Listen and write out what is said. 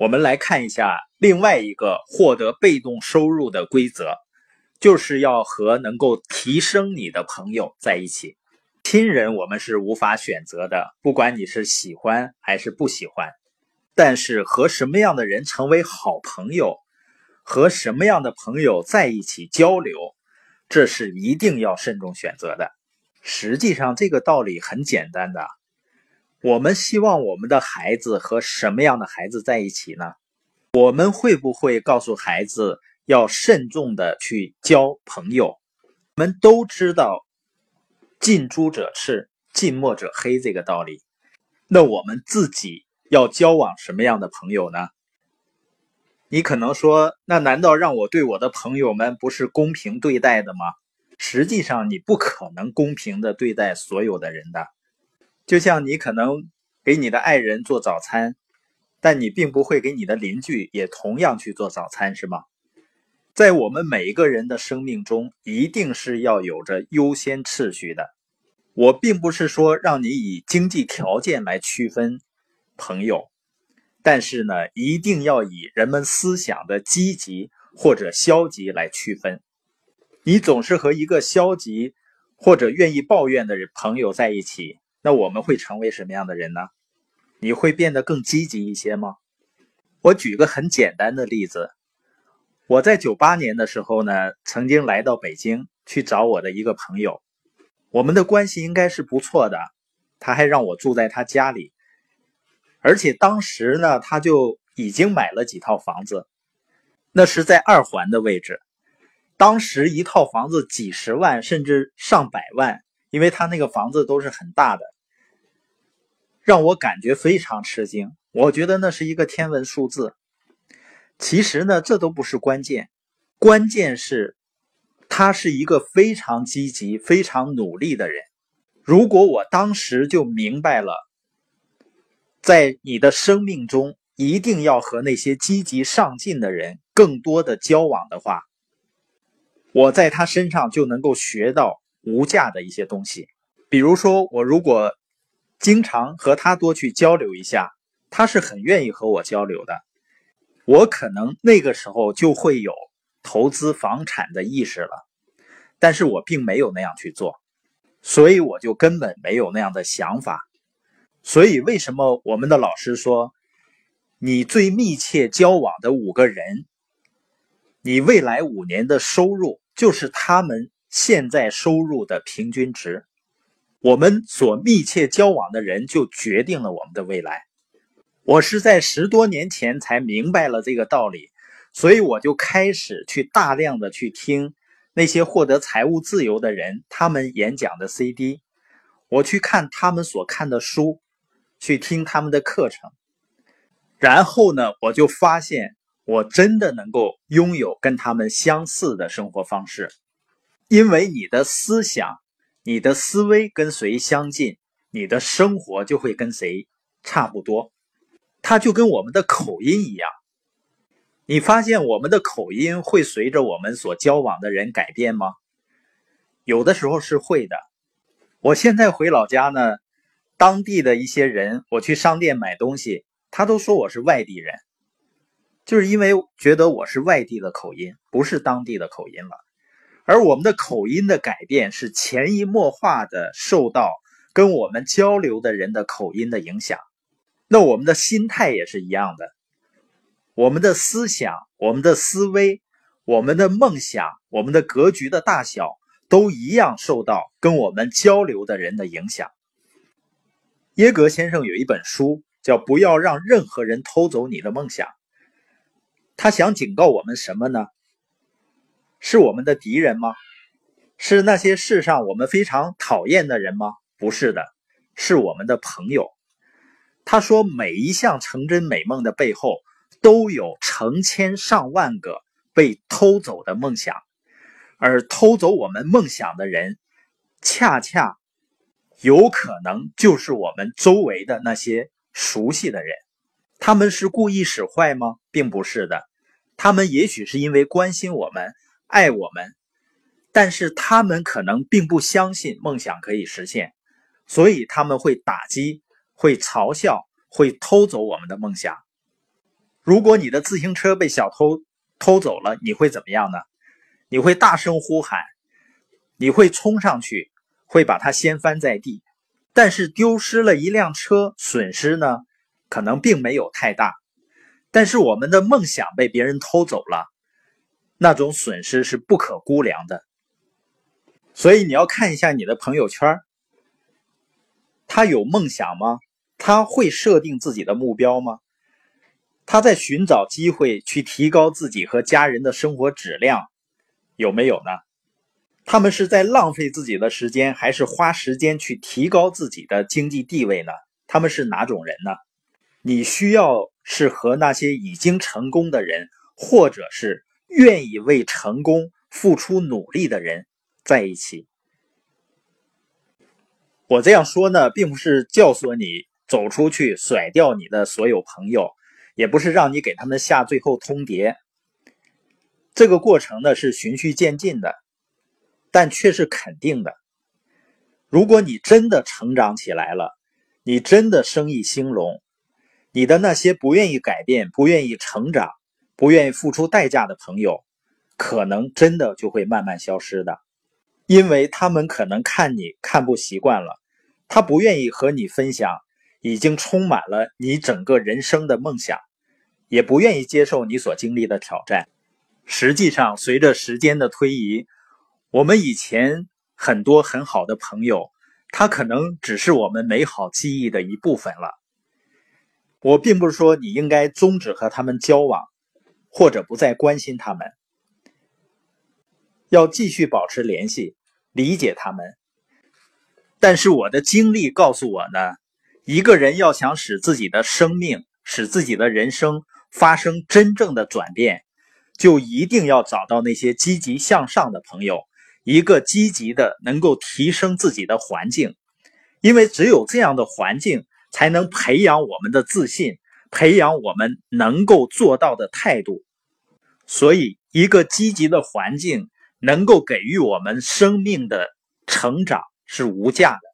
我们来看一下另外一个获得被动收入的规则，就是要和能够提升你的朋友在一起。亲人我们是无法选择的，不管你是喜欢还是不喜欢。但是和什么样的人成为好朋友，和什么样的朋友在一起交流，这是一定要慎重选择的。实际上，这个道理很简单的。我们希望我们的孩子和什么样的孩子在一起呢？我们会不会告诉孩子要慎重的去交朋友？我们都知道“近朱者赤，近墨者黑”这个道理。那我们自己要交往什么样的朋友呢？你可能说，那难道让我对我的朋友们不是公平对待的吗？实际上，你不可能公平的对待所有的人的。就像你可能给你的爱人做早餐，但你并不会给你的邻居也同样去做早餐，是吗？在我们每一个人的生命中，一定是要有着优先次序的。我并不是说让你以经济条件来区分朋友，但是呢，一定要以人们思想的积极或者消极来区分。你总是和一个消极或者愿意抱怨的朋友在一起。那我们会成为什么样的人呢？你会变得更积极一些吗？我举个很简单的例子，我在九八年的时候呢，曾经来到北京去找我的一个朋友，我们的关系应该是不错的，他还让我住在他家里，而且当时呢，他就已经买了几套房子，那是在二环的位置，当时一套房子几十万甚至上百万。因为他那个房子都是很大的，让我感觉非常吃惊。我觉得那是一个天文数字。其实呢，这都不是关键，关键是他是一个非常积极、非常努力的人。如果我当时就明白了，在你的生命中一定要和那些积极上进的人更多的交往的话，我在他身上就能够学到。无价的一些东西，比如说，我如果经常和他多去交流一下，他是很愿意和我交流的，我可能那个时候就会有投资房产的意识了，但是我并没有那样去做，所以我就根本没有那样的想法。所以，为什么我们的老师说，你最密切交往的五个人，你未来五年的收入就是他们。现在收入的平均值，我们所密切交往的人就决定了我们的未来。我是在十多年前才明白了这个道理，所以我就开始去大量的去听那些获得财务自由的人他们演讲的 CD，我去看他们所看的书，去听他们的课程，然后呢，我就发现我真的能够拥有跟他们相似的生活方式。因为你的思想、你的思维跟谁相近，你的生活就会跟谁差不多。它就跟我们的口音一样，你发现我们的口音会随着我们所交往的人改变吗？有的时候是会的。我现在回老家呢，当地的一些人，我去商店买东西，他都说我是外地人，就是因为觉得我是外地的口音，不是当地的口音了。而我们的口音的改变是潜移默化的受到跟我们交流的人的口音的影响，那我们的心态也是一样的，我们的思想、我们的思维、我们的梦想、我们的格局的大小都一样受到跟我们交流的人的影响。耶格先生有一本书叫《不要让任何人偷走你的梦想》，他想警告我们什么呢？是我们的敌人吗？是那些世上我们非常讨厌的人吗？不是的，是我们的朋友。他说，每一项成真美梦的背后，都有成千上万个被偷走的梦想，而偷走我们梦想的人，恰恰有可能就是我们周围的那些熟悉的人。他们是故意使坏吗？并不是的，他们也许是因为关心我们。爱我们，但是他们可能并不相信梦想可以实现，所以他们会打击、会嘲笑、会偷走我们的梦想。如果你的自行车被小偷偷走了，你会怎么样呢？你会大声呼喊，你会冲上去，会把它掀翻在地。但是丢失了一辆车，损失呢，可能并没有太大。但是我们的梦想被别人偷走了，那种损失是不可估量的。所以你要看一下你的朋友圈，他有梦想吗？他会设定自己的目标吗？他在寻找机会去提高自己和家人的生活质量，有没有呢？他们是在浪费自己的时间，还是花时间去提高自己的经济地位呢？他们是哪种人呢？你需要是和那些已经成功的人，或者是愿意为成功付出努力的人在一起。我这样说呢，并不是教唆你走出去甩掉你的所有朋友，也不是让你给他们下最后通牒。这个过程呢是循序渐进的，但却是肯定的。如果你真的成长起来了，你真的生意兴隆。你的那些不愿意改变、不愿意成长、不愿意付出代价的朋友，可能真的就会慢慢消失的，因为他们可能看你看不习惯了，他不愿意和你分享已经充满了你整个人生的梦想，也不愿意接受你所经历的挑战。实际上，随着时间的推移，我们以前很多很好的朋友，他可能只是我们美好记忆的一部分了。我并不是说你应该终止和他们交往，或者不再关心他们，要继续保持联系，理解他们。但是我的经历告诉我呢，一个人要想使自己的生命、使自己的人生发生真正的转变，就一定要找到那些积极向上的朋友，一个积极的能够提升自己的环境，因为只有这样的环境。才能培养我们的自信，培养我们能够做到的态度。所以，一个积极的环境能够给予我们生命的成长是无价的。